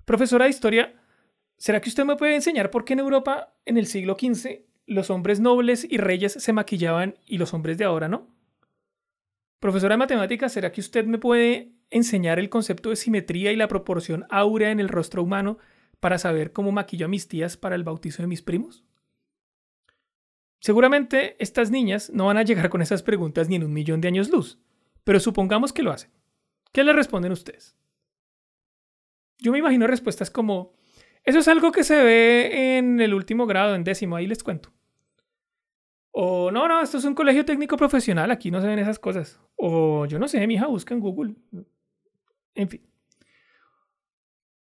Profesora de historia, ¿será que usted me puede enseñar por qué en Europa en el siglo XV los hombres nobles y reyes se maquillaban y los hombres de ahora no? Profesora de matemáticas, ¿será que usted me puede enseñar el concepto de simetría y la proporción áurea en el rostro humano para saber cómo maquillo a mis tías para el bautizo de mis primos? Seguramente estas niñas no van a llegar con esas preguntas ni en un millón de años luz, pero supongamos que lo hacen. ¿Qué le responden ustedes? Yo me imagino respuestas como, eso es algo que se ve en el último grado, en décimo, ahí les cuento. O no, no, esto es un colegio técnico profesional, aquí no se ven esas cosas. O yo no sé, mi hija busca en Google. En fin.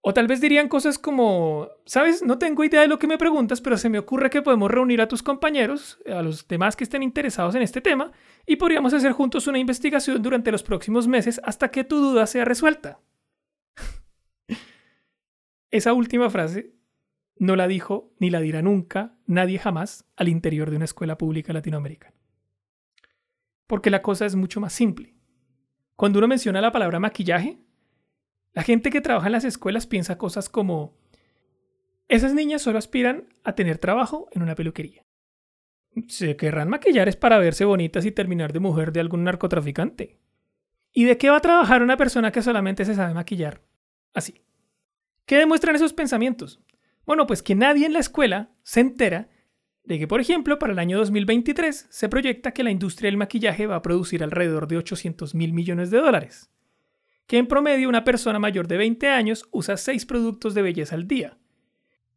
O tal vez dirían cosas como, sabes, no tengo idea de lo que me preguntas, pero se me ocurre que podemos reunir a tus compañeros, a los demás que estén interesados en este tema, y podríamos hacer juntos una investigación durante los próximos meses hasta que tu duda sea resuelta. Esa última frase no la dijo ni la dirá nunca nadie jamás al interior de una escuela pública latinoamericana. Porque la cosa es mucho más simple. Cuando uno menciona la palabra maquillaje, la gente que trabaja en las escuelas piensa cosas como, esas niñas solo aspiran a tener trabajo en una peluquería. Se querrán maquillar es para verse bonitas y terminar de mujer de algún narcotraficante. ¿Y de qué va a trabajar una persona que solamente se sabe maquillar? Así. ¿Qué demuestran esos pensamientos? Bueno, pues que nadie en la escuela se entera de que, por ejemplo, para el año 2023 se proyecta que la industria del maquillaje va a producir alrededor de 800 mil millones de dólares, que en promedio una persona mayor de 20 años usa 6 productos de belleza al día,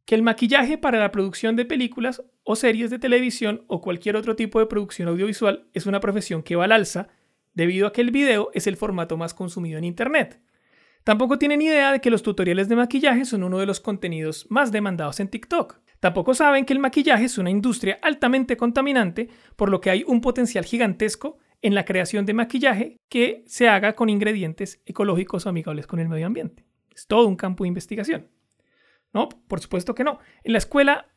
que el maquillaje para la producción de películas o series de televisión o cualquier otro tipo de producción audiovisual es una profesión que va al alza debido a que el video es el formato más consumido en Internet Tampoco tienen idea de que los tutoriales de maquillaje son uno de los contenidos más demandados en TikTok. Tampoco saben que el maquillaje es una industria altamente contaminante, por lo que hay un potencial gigantesco en la creación de maquillaje que se haga con ingredientes ecológicos o amigables con el medio ambiente. Es todo un campo de investigación. No, por supuesto que no. En la escuela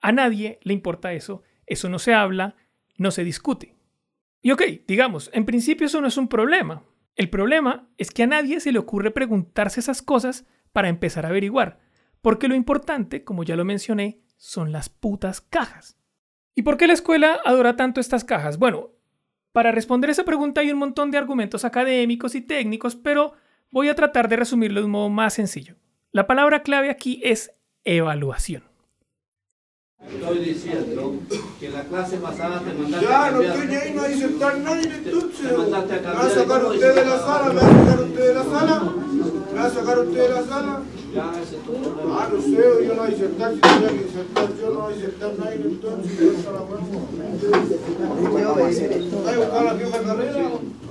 a nadie le importa eso, eso no se habla, no se discute. Y ok, digamos, en principio eso no es un problema, el problema es que a nadie se le ocurre preguntarse esas cosas para empezar a averiguar, porque lo importante, como ya lo mencioné, son las putas cajas. ¿Y por qué la escuela adora tanto estas cajas? Bueno, para responder esa pregunta hay un montón de argumentos académicos y técnicos, pero voy a tratar de resumirlo de un modo más sencillo. La palabra clave aquí es evaluación. Estoy diciendo que la clase pasada te mandaste Ya, a no cambiar. estoy ahí, no hay sentar nadie entonces. Te mandaste a ¿Me va a cambiar. sacar y no usted de la hiciste sala? ¿Me nada. va a sacar usted de la sala? ¿Me va a sacar usted de la sala? Ya, ese es tu problema. Ah, no sé, yo no hay sentar, si tenía que sentar yo, no hay sentar nadie entonces. ya está la huevo. Hay buscar la vieja carrera,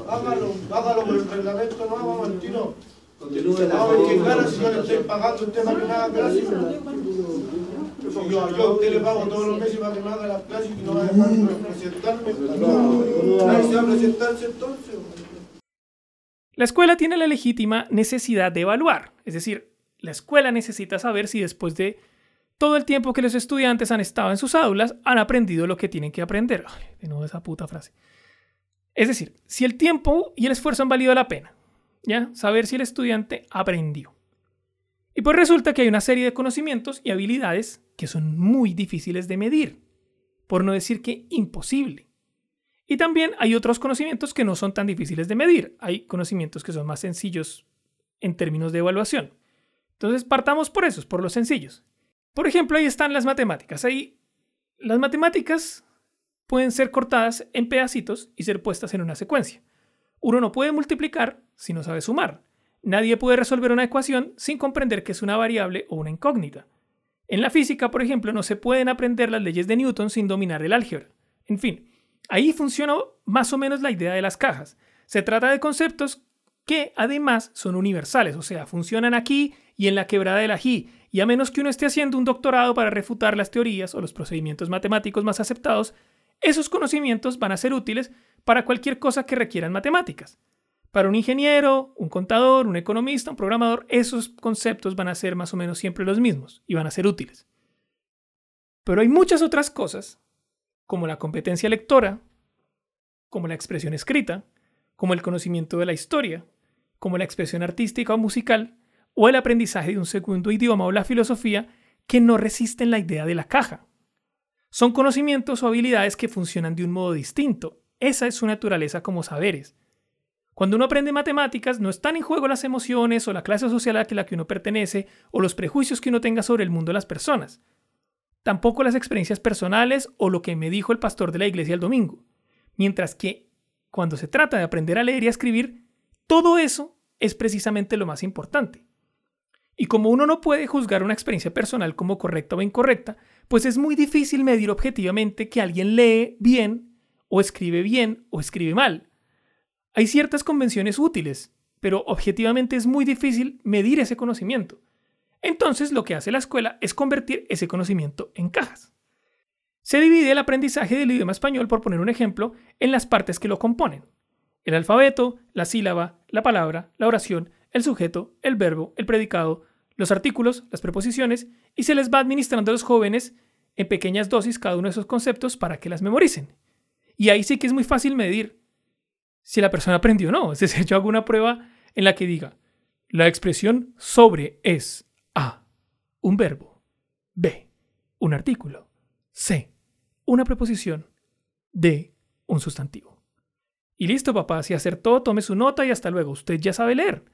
hágalo, hágalo por el reglamento, no, vamos al tiro. Continúe la Vamos a gana si yo le estoy pagando a usted para que me haga clase. Si yo, yo a usted le pago todos los meses para que me haga las clases y no va a dejar de presentarme. Nadie se va a presentarse entonces. La escuela tiene la legítima necesidad de evaluar, es decir, la escuela necesita saber si después de todo el tiempo que los estudiantes han estado en sus aulas han aprendido lo que tienen que aprender. De nuevo esa puta frase. Es decir, si el tiempo y el esfuerzo han valido la pena, ¿ya? Saber si el estudiante aprendió. Y pues resulta que hay una serie de conocimientos y habilidades que son muy difíciles de medir, por no decir que imposible. Y también hay otros conocimientos que no son tan difíciles de medir. Hay conocimientos que son más sencillos en términos de evaluación. Entonces partamos por esos, por los sencillos. Por ejemplo, ahí están las matemáticas. Ahí las matemáticas pueden ser cortadas en pedacitos y ser puestas en una secuencia. Uno no puede multiplicar si no sabe sumar. Nadie puede resolver una ecuación sin comprender que es una variable o una incógnita. En la física, por ejemplo, no se pueden aprender las leyes de Newton sin dominar el álgebra. En fin, ahí funciona más o menos la idea de las cajas. Se trata de conceptos que además son universales, o sea, funcionan aquí y en la quebrada del ají, y a menos que uno esté haciendo un doctorado para refutar las teorías o los procedimientos matemáticos más aceptados, esos conocimientos van a ser útiles para cualquier cosa que requieran matemáticas. Para un ingeniero, un contador, un economista, un programador, esos conceptos van a ser más o menos siempre los mismos y van a ser útiles. Pero hay muchas otras cosas, como la competencia lectora, como la expresión escrita, como el conocimiento de la historia, como la expresión artística o musical, o el aprendizaje de un segundo idioma o la filosofía, que no resisten la idea de la caja. Son conocimientos o habilidades que funcionan de un modo distinto. Esa es su naturaleza como saberes. Cuando uno aprende matemáticas, no están en juego las emociones o la clase social a la que uno pertenece o los prejuicios que uno tenga sobre el mundo de las personas. Tampoco las experiencias personales o lo que me dijo el pastor de la iglesia el domingo. Mientras que cuando se trata de aprender a leer y a escribir, todo eso es precisamente lo más importante. Y como uno no puede juzgar una experiencia personal como correcta o incorrecta, pues es muy difícil medir objetivamente que alguien lee bien o escribe bien o escribe mal. Hay ciertas convenciones útiles, pero objetivamente es muy difícil medir ese conocimiento. Entonces lo que hace la escuela es convertir ese conocimiento en cajas. Se divide el aprendizaje del idioma español, por poner un ejemplo, en las partes que lo componen. El alfabeto, la sílaba, la palabra, la oración, el sujeto, el verbo, el predicado, los artículos, las preposiciones, y se les va administrando a los jóvenes en pequeñas dosis cada uno de esos conceptos para que las memoricen. Y ahí sí que es muy fácil medir si la persona aprendió o no. Es decir, yo hago una prueba en la que diga, la expresión sobre es A, un verbo, B, un artículo, C, una preposición, D, un sustantivo. Y listo, papá, si todo, tome su nota y hasta luego. Usted ya sabe leer.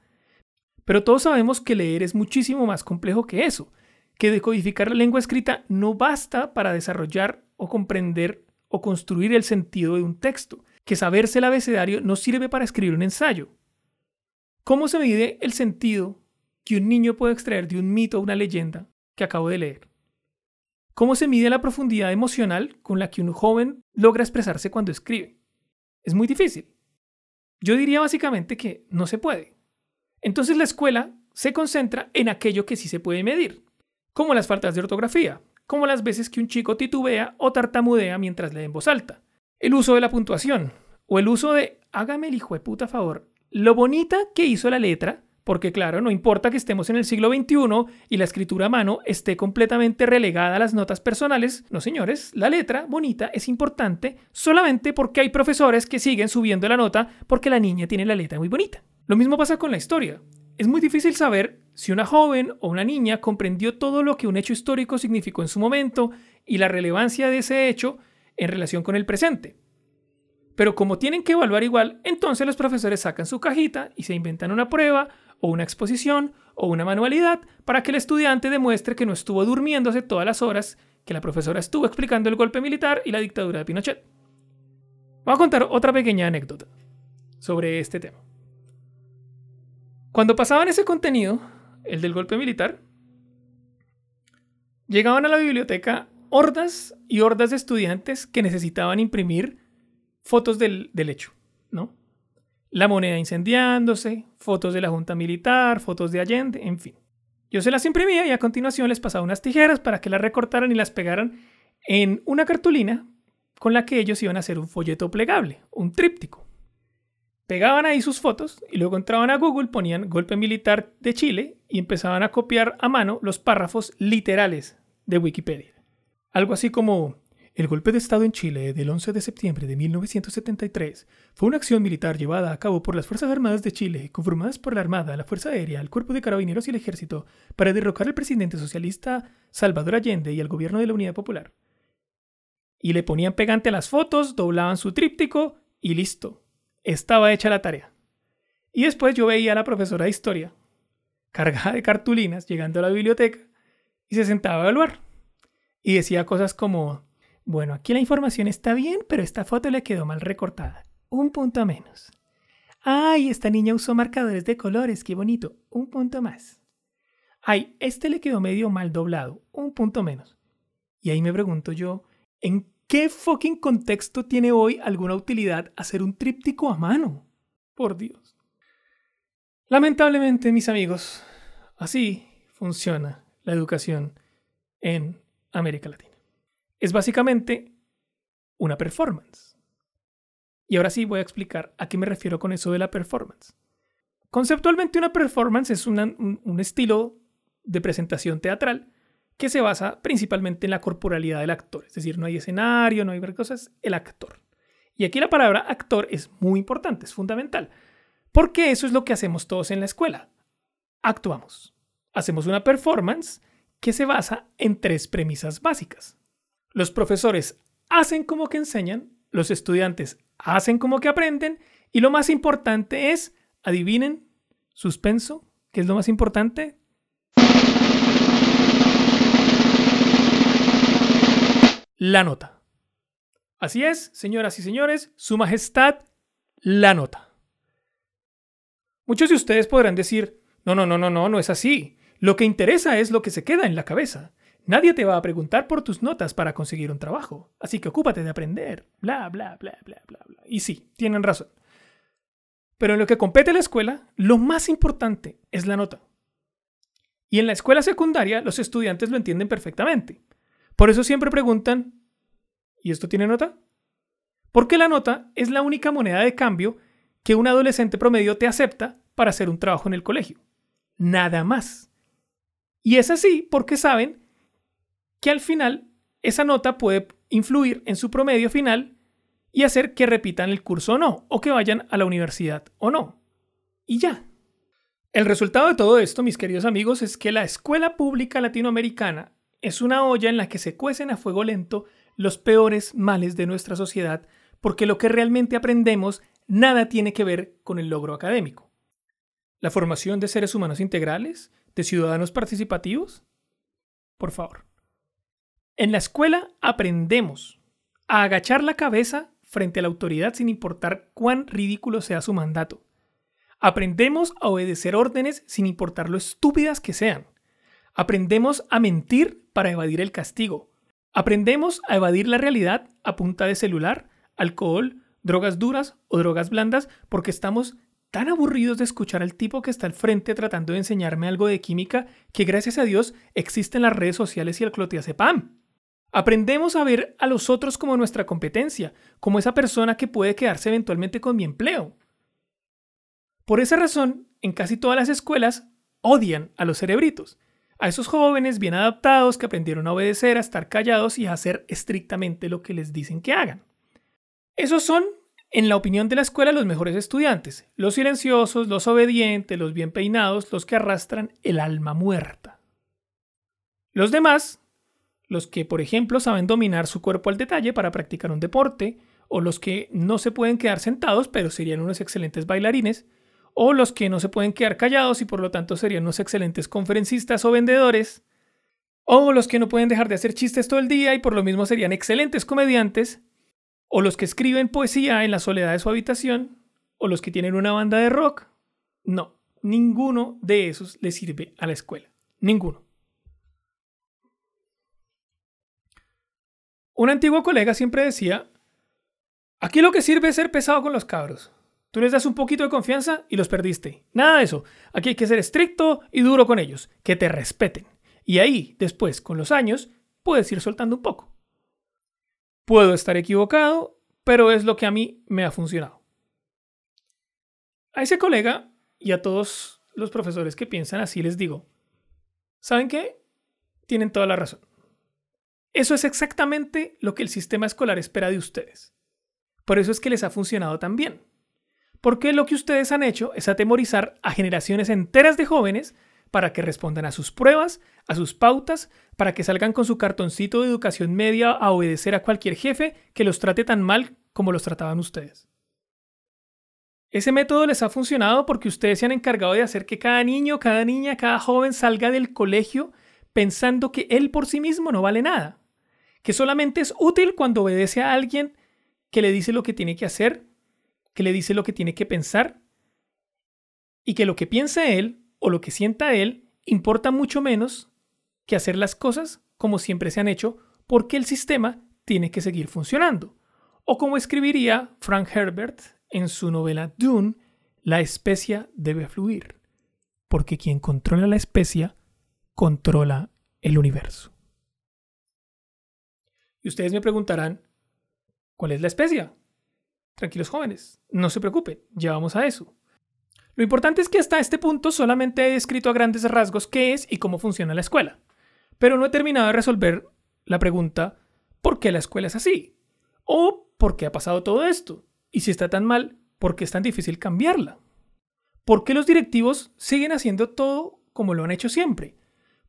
Pero todos sabemos que leer es muchísimo más complejo que eso, que decodificar la lengua escrita no basta para desarrollar o comprender o construir el sentido de un texto, que saberse el abecedario no sirve para escribir un ensayo. ¿Cómo se mide el sentido que un niño puede extraer de un mito o una leyenda que acabo de leer? ¿Cómo se mide la profundidad emocional con la que un joven logra expresarse cuando escribe? Es muy difícil. Yo diría básicamente que no se puede. Entonces la escuela se concentra en aquello que sí se puede medir, como las faltas de ortografía, como las veces que un chico titubea o tartamudea mientras lee en voz alta, el uso de la puntuación, o el uso de hágame el hijo de puta favor, lo bonita que hizo la letra, porque claro, no importa que estemos en el siglo XXI y la escritura a mano esté completamente relegada a las notas personales, no señores, la letra bonita es importante solamente porque hay profesores que siguen subiendo la nota porque la niña tiene la letra muy bonita. Lo mismo pasa con la historia. Es muy difícil saber si una joven o una niña comprendió todo lo que un hecho histórico significó en su momento y la relevancia de ese hecho en relación con el presente. Pero como tienen que evaluar igual, entonces los profesores sacan su cajita y se inventan una prueba o una exposición o una manualidad para que el estudiante demuestre que no estuvo durmiéndose todas las horas que la profesora estuvo explicando el golpe militar y la dictadura de Pinochet. Voy a contar otra pequeña anécdota sobre este tema. Cuando pasaban ese contenido, el del golpe militar, llegaban a la biblioteca hordas y hordas de estudiantes que necesitaban imprimir fotos del, hecho, ¿no? La moneda incendiándose, fotos de la Junta Militar, fotos de Allende, en fin. Yo se las imprimía y a continuación les pasaba unas tijeras para que las recortaran y las pegaran en una cartulina con la que ellos iban a hacer un folleto plegable, un tríptico pegaban ahí sus fotos y luego entraban a Google, ponían golpe militar de Chile y empezaban a copiar a mano los párrafos literales de Wikipedia. Algo así como, el golpe de Estado en Chile del 11 de septiembre de 1973 fue una acción militar llevada a cabo por las Fuerzas Armadas de Chile, conformadas por la Armada, la Fuerza Aérea, el Cuerpo de Carabineros y el Ejército, para derrocar al presidente socialista Salvador Allende y al gobierno de la Unidad Popular. Y le ponían pegante las fotos, doblaban su tríptico y listo estaba hecha la tarea. Y después yo veía a la profesora de historia, cargada de cartulinas, llegando a la biblioteca, y se sentaba a evaluar. Y decía cosas como, bueno, aquí la información está bien, pero esta foto le quedó mal recortada. Un punto menos. Ay, esta niña usó marcadores de colores, qué bonito. Un punto más. Ay, este le quedó medio mal doblado. Un punto menos. Y ahí me pregunto yo, ¿en ¿Qué fucking contexto tiene hoy alguna utilidad hacer un tríptico a mano? Por Dios. Lamentablemente, mis amigos, así funciona la educación en América Latina. Es básicamente una performance. Y ahora sí voy a explicar a qué me refiero con eso de la performance. Conceptualmente una performance es un estilo de presentación teatral que se basa principalmente en la corporalidad del actor. Es decir, no hay escenario, no hay ver cosas, el actor. Y aquí la palabra actor es muy importante, es fundamental. Porque eso es lo que hacemos todos en la escuela. Actuamos. Hacemos una performance que se basa en tres premisas básicas. Los profesores hacen como que enseñan, los estudiantes hacen como que aprenden y lo más importante es, adivinen, suspenso, ¿qué es lo más importante? La nota. Así es, señoras y señores, Su Majestad, la nota. Muchos de ustedes podrán decir, no, no, no, no, no, no es así. Lo que interesa es lo que se queda en la cabeza. Nadie te va a preguntar por tus notas para conseguir un trabajo, así que ocúpate de aprender. Bla, bla, bla, bla, bla, bla. Y sí, tienen razón. Pero en lo que compete la escuela, lo más importante es la nota. Y en la escuela secundaria los estudiantes lo entienden perfectamente. Por eso siempre preguntan, ¿y esto tiene nota? Porque la nota es la única moneda de cambio que un adolescente promedio te acepta para hacer un trabajo en el colegio. Nada más. Y es así porque saben que al final esa nota puede influir en su promedio final y hacer que repitan el curso o no, o que vayan a la universidad o no. Y ya. El resultado de todo esto, mis queridos amigos, es que la escuela pública latinoamericana es una olla en la que se cuecen a fuego lento los peores males de nuestra sociedad, porque lo que realmente aprendemos nada tiene que ver con el logro académico. La formación de seres humanos integrales, de ciudadanos participativos. Por favor. En la escuela aprendemos a agachar la cabeza frente a la autoridad sin importar cuán ridículo sea su mandato. Aprendemos a obedecer órdenes sin importar lo estúpidas que sean. Aprendemos a mentir para evadir el castigo. Aprendemos a evadir la realidad a punta de celular, alcohol, drogas duras o drogas blandas porque estamos tan aburridos de escuchar al tipo que está al frente tratando de enseñarme algo de química que gracias a Dios existen las redes sociales y el clotiazepam. Aprendemos a ver a los otros como nuestra competencia, como esa persona que puede quedarse eventualmente con mi empleo. Por esa razón, en casi todas las escuelas odian a los cerebritos, a esos jóvenes bien adaptados que aprendieron a obedecer, a estar callados y a hacer estrictamente lo que les dicen que hagan. Esos son, en la opinión de la escuela, los mejores estudiantes, los silenciosos, los obedientes, los bien peinados, los que arrastran el alma muerta. Los demás, los que, por ejemplo, saben dominar su cuerpo al detalle para practicar un deporte, o los que no se pueden quedar sentados, pero serían unos excelentes bailarines, o los que no se pueden quedar callados y por lo tanto serían unos excelentes conferencistas o vendedores, o los que no pueden dejar de hacer chistes todo el día y por lo mismo serían excelentes comediantes, o los que escriben poesía en la soledad de su habitación, o los que tienen una banda de rock. No, ninguno de esos le sirve a la escuela. Ninguno. Un antiguo colega siempre decía, aquí lo que sirve es ser pesado con los cabros. Tú les das un poquito de confianza y los perdiste. Nada de eso. Aquí hay que ser estricto y duro con ellos, que te respeten. Y ahí, después, con los años, puedes ir soltando un poco. Puedo estar equivocado, pero es lo que a mí me ha funcionado. A ese colega y a todos los profesores que piensan así les digo, ¿saben qué? Tienen toda la razón. Eso es exactamente lo que el sistema escolar espera de ustedes. Por eso es que les ha funcionado tan bien. Porque lo que ustedes han hecho es atemorizar a generaciones enteras de jóvenes para que respondan a sus pruebas, a sus pautas, para que salgan con su cartoncito de educación media a obedecer a cualquier jefe que los trate tan mal como los trataban ustedes. Ese método les ha funcionado porque ustedes se han encargado de hacer que cada niño, cada niña, cada joven salga del colegio pensando que él por sí mismo no vale nada, que solamente es útil cuando obedece a alguien que le dice lo que tiene que hacer, que le dice lo que tiene que pensar, y que lo que piensa él o lo que sienta él importa mucho menos que hacer las cosas como siempre se han hecho porque el sistema tiene que seguir funcionando. O como escribiría Frank Herbert en su novela Dune, la especia debe fluir. porque quien controla la especia controla el universo. Y ustedes me preguntarán, ¿cuál es la especia? Tranquilos jóvenes, no se preocupen, ya vamos a eso. Lo importante es que hasta este punto solamente he descrito a grandes rasgos qué es y cómo funciona la escuela, pero no he terminado de resolver la pregunta ¿por qué la escuela es así? ¿O por qué ha pasado todo esto? Y si está tan mal, ¿por qué es tan difícil cambiarla? ¿Por qué los directivos siguen haciendo todo como lo han hecho siempre?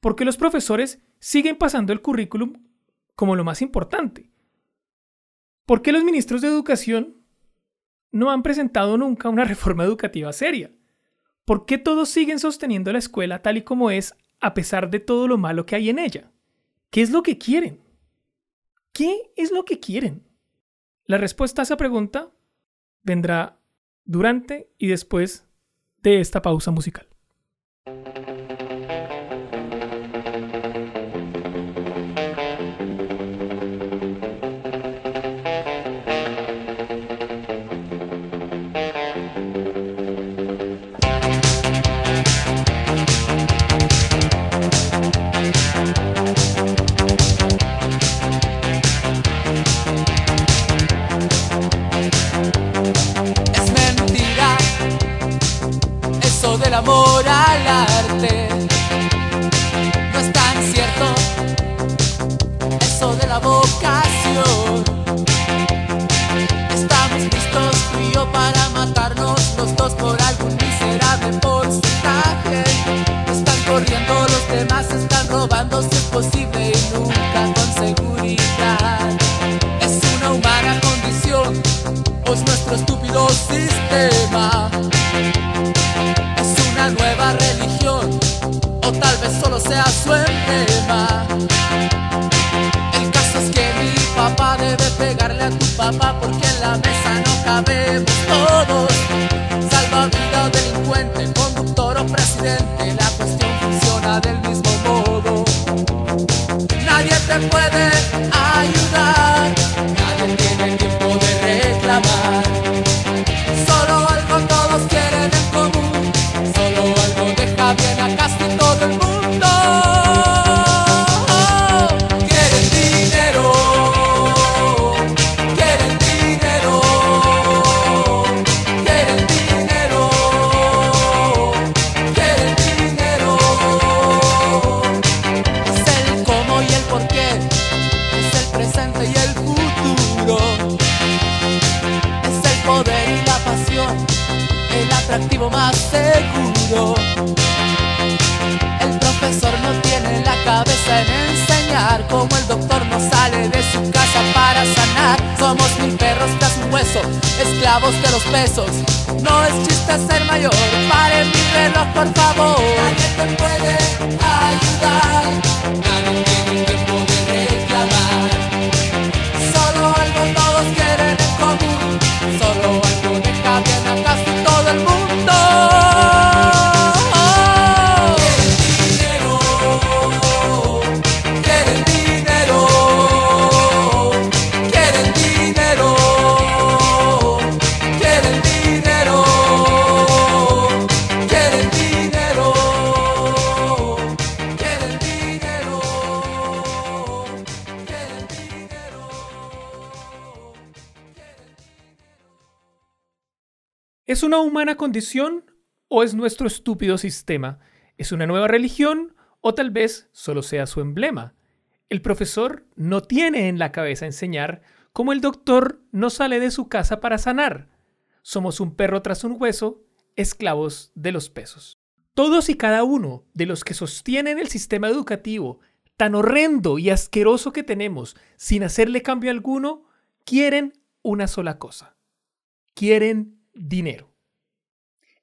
¿Por qué los profesores siguen pasando el currículum como lo más importante? ¿Por qué los ministros de educación no han presentado nunca una reforma educativa seria? ¿Por qué todos siguen sosteniendo la escuela tal y como es a pesar de todo lo malo que hay en ella? ¿Qué es lo que quieren? ¿Qué es lo que quieren? La respuesta a esa pregunta vendrá durante y después de esta pausa musical. No es tan cierto eso de la vocación. Estamos listos tú y yo para matarnos los dos por algún miserable porcentaje. Están corriendo los demás, están robando vez solo una humana condición o es nuestro estúpido sistema? ¿Es una nueva religión o tal vez solo sea su emblema? El profesor no tiene en la cabeza enseñar como el doctor no sale de su casa para sanar. Somos un perro tras un hueso, esclavos de los pesos. Todos y cada uno de los que sostienen el sistema educativo tan horrendo y asqueroso que tenemos sin hacerle cambio alguno, quieren una sola cosa. Quieren dinero.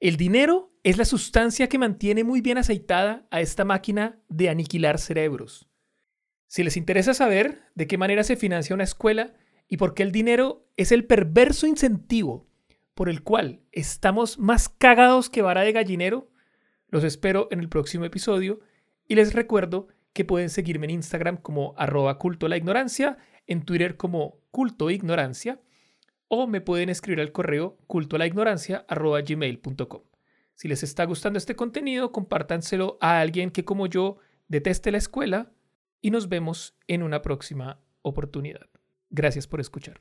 El dinero es la sustancia que mantiene muy bien aceitada a esta máquina de aniquilar cerebros. Si les interesa saber de qué manera se financia una escuela y por qué el dinero es el perverso incentivo por el cual estamos más cagados que vara de gallinero, los espero en el próximo episodio y les recuerdo que pueden seguirme en Instagram como arroba culto la ignorancia, en Twitter como culto ignorancia o me pueden escribir al correo culto. Si les está gustando este contenido, compártanselo a alguien que como yo deteste la escuela y nos vemos en una próxima oportunidad. Gracias por escuchar.